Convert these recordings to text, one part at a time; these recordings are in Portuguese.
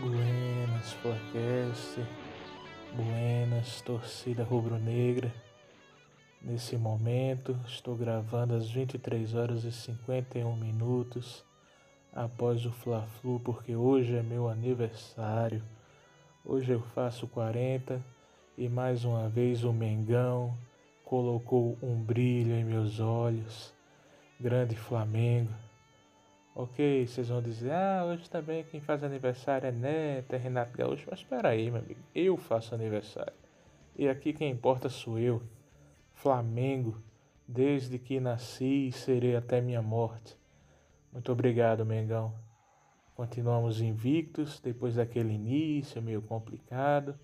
Buenas, Flacast. Buenas, torcida rubro-negra. Nesse momento, estou gravando às 23 horas e 51 minutos após o Fla-Flu, porque hoje é meu aniversário. Hoje eu faço 40 e mais uma vez o Mengão colocou um brilho em meus olhos. Grande Flamengo. Ok, vocês vão dizer, ah, hoje também quem faz aniversário é Neto, é Renato Gaúcho. Mas espera aí, meu amigo, eu faço aniversário. E aqui quem importa sou eu. Flamengo, desde que nasci e serei até minha morte. Muito obrigado, Mengão. Continuamos invictos depois daquele início meio complicado,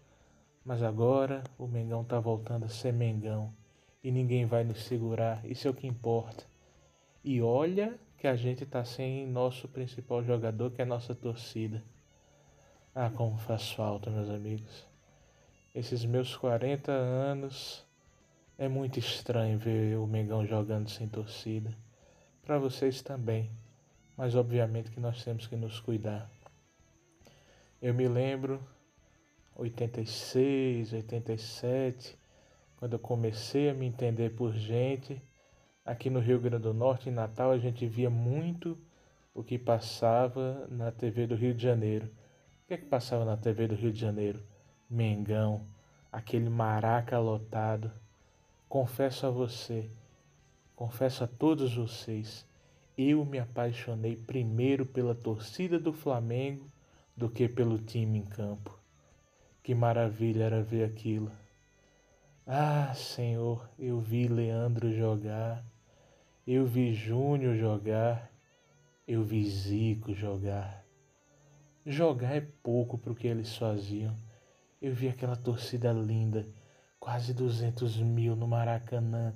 mas agora o Mengão está voltando a ser Mengão e ninguém vai nos segurar, isso é o que importa. E olha que a gente está sem nosso principal jogador, que é a nossa torcida. Ah, como faz falta, meus amigos. Esses meus 40 anos é muito estranho ver o Mengão jogando sem torcida. Para vocês também, mas obviamente que nós temos que nos cuidar. Eu me lembro 86, 87, quando eu comecei a me entender por gente Aqui no Rio Grande do Norte, em Natal, a gente via muito o que passava na TV do Rio de Janeiro. O que é que passava na TV do Rio de Janeiro? Mengão, aquele maraca lotado. Confesso a você, confesso a todos vocês, eu me apaixonei primeiro pela torcida do Flamengo do que pelo time em campo. Que maravilha era ver aquilo. Ah, Senhor, eu vi Leandro jogar, eu vi Júnior jogar, eu vi Zico jogar. Jogar é pouco para o que eles faziam. Eu vi aquela torcida linda, quase 200 mil no Maracanã,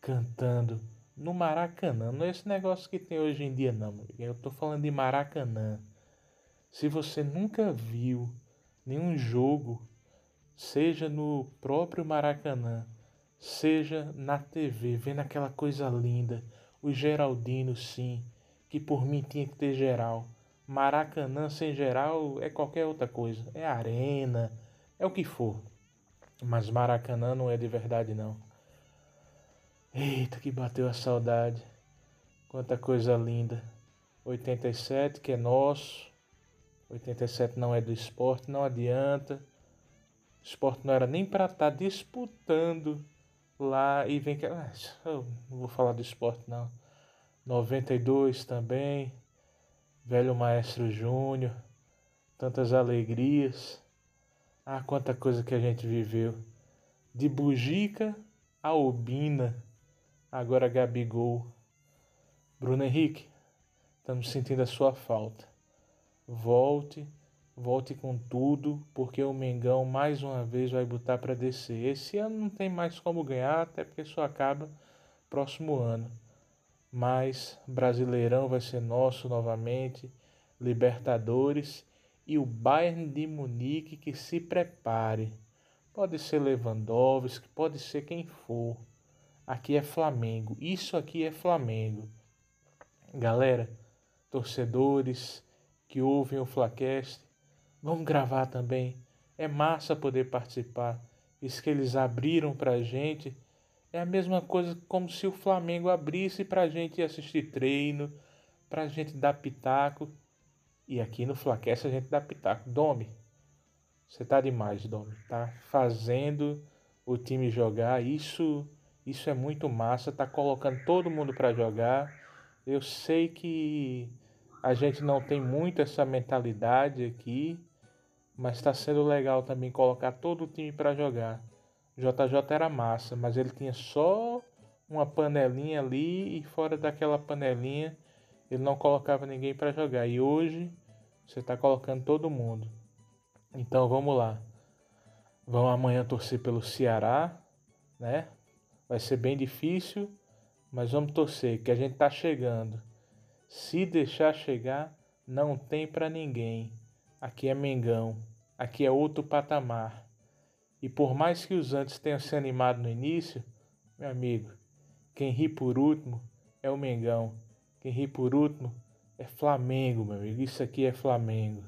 cantando. No Maracanã, não é esse negócio que tem hoje em dia, não. Eu estou falando de Maracanã. Se você nunca viu nenhum jogo, seja no próprio Maracanã, seja na TV, vendo aquela coisa linda, o Geraldino, sim, que por mim tinha que ter geral. Maracanã sem geral é qualquer outra coisa, é arena, é o que for. Mas Maracanã não é de verdade, não. Eita, que bateu a saudade. Quanta coisa linda. 87, que é nosso. 87 não é do esporte, não adianta. O esporte não era nem para estar tá disputando lá e vem que. Ah, eu não vou falar do esporte não. 92 também. Velho Maestro Júnior. Tantas alegrias. Ah, quanta coisa que a gente viveu. De Bugica a Obina. Agora Gabigol. Bruno Henrique, estamos sentindo a sua falta. Volte volte com tudo, porque o Mengão mais uma vez vai botar para descer. Esse ano não tem mais como ganhar, até porque só acaba próximo ano. Mas Brasileirão vai ser nosso novamente, Libertadores e o Bayern de Munique que se prepare. Pode ser Lewandowski, pode ser quem for. Aqui é Flamengo. Isso aqui é Flamengo. Galera, torcedores que ouvem o Flacast, Vamos gravar também. É massa poder participar. Isso que eles abriram pra gente é a mesma coisa como se o Flamengo abrisse pra gente assistir treino, pra gente dar pitaco. E aqui no Flaquece a gente dá pitaco. Domi, você tá demais, Domi. Tá fazendo o time jogar. Isso, isso é muito massa. Tá colocando todo mundo para jogar. Eu sei que a gente não tem muito essa mentalidade aqui mas está sendo legal também colocar todo o time para jogar. JJ era massa, mas ele tinha só uma panelinha ali e fora daquela panelinha ele não colocava ninguém para jogar. E hoje você está colocando todo mundo. Então vamos lá. Vamos amanhã torcer pelo Ceará, né? Vai ser bem difícil, mas vamos torcer que a gente tá chegando. Se deixar chegar, não tem para ninguém. Aqui é Mengão, aqui é outro patamar. E por mais que os antes tenham se animado no início, meu amigo, quem ri por último é o Mengão. Quem ri por último é Flamengo, meu amigo. Isso aqui é Flamengo.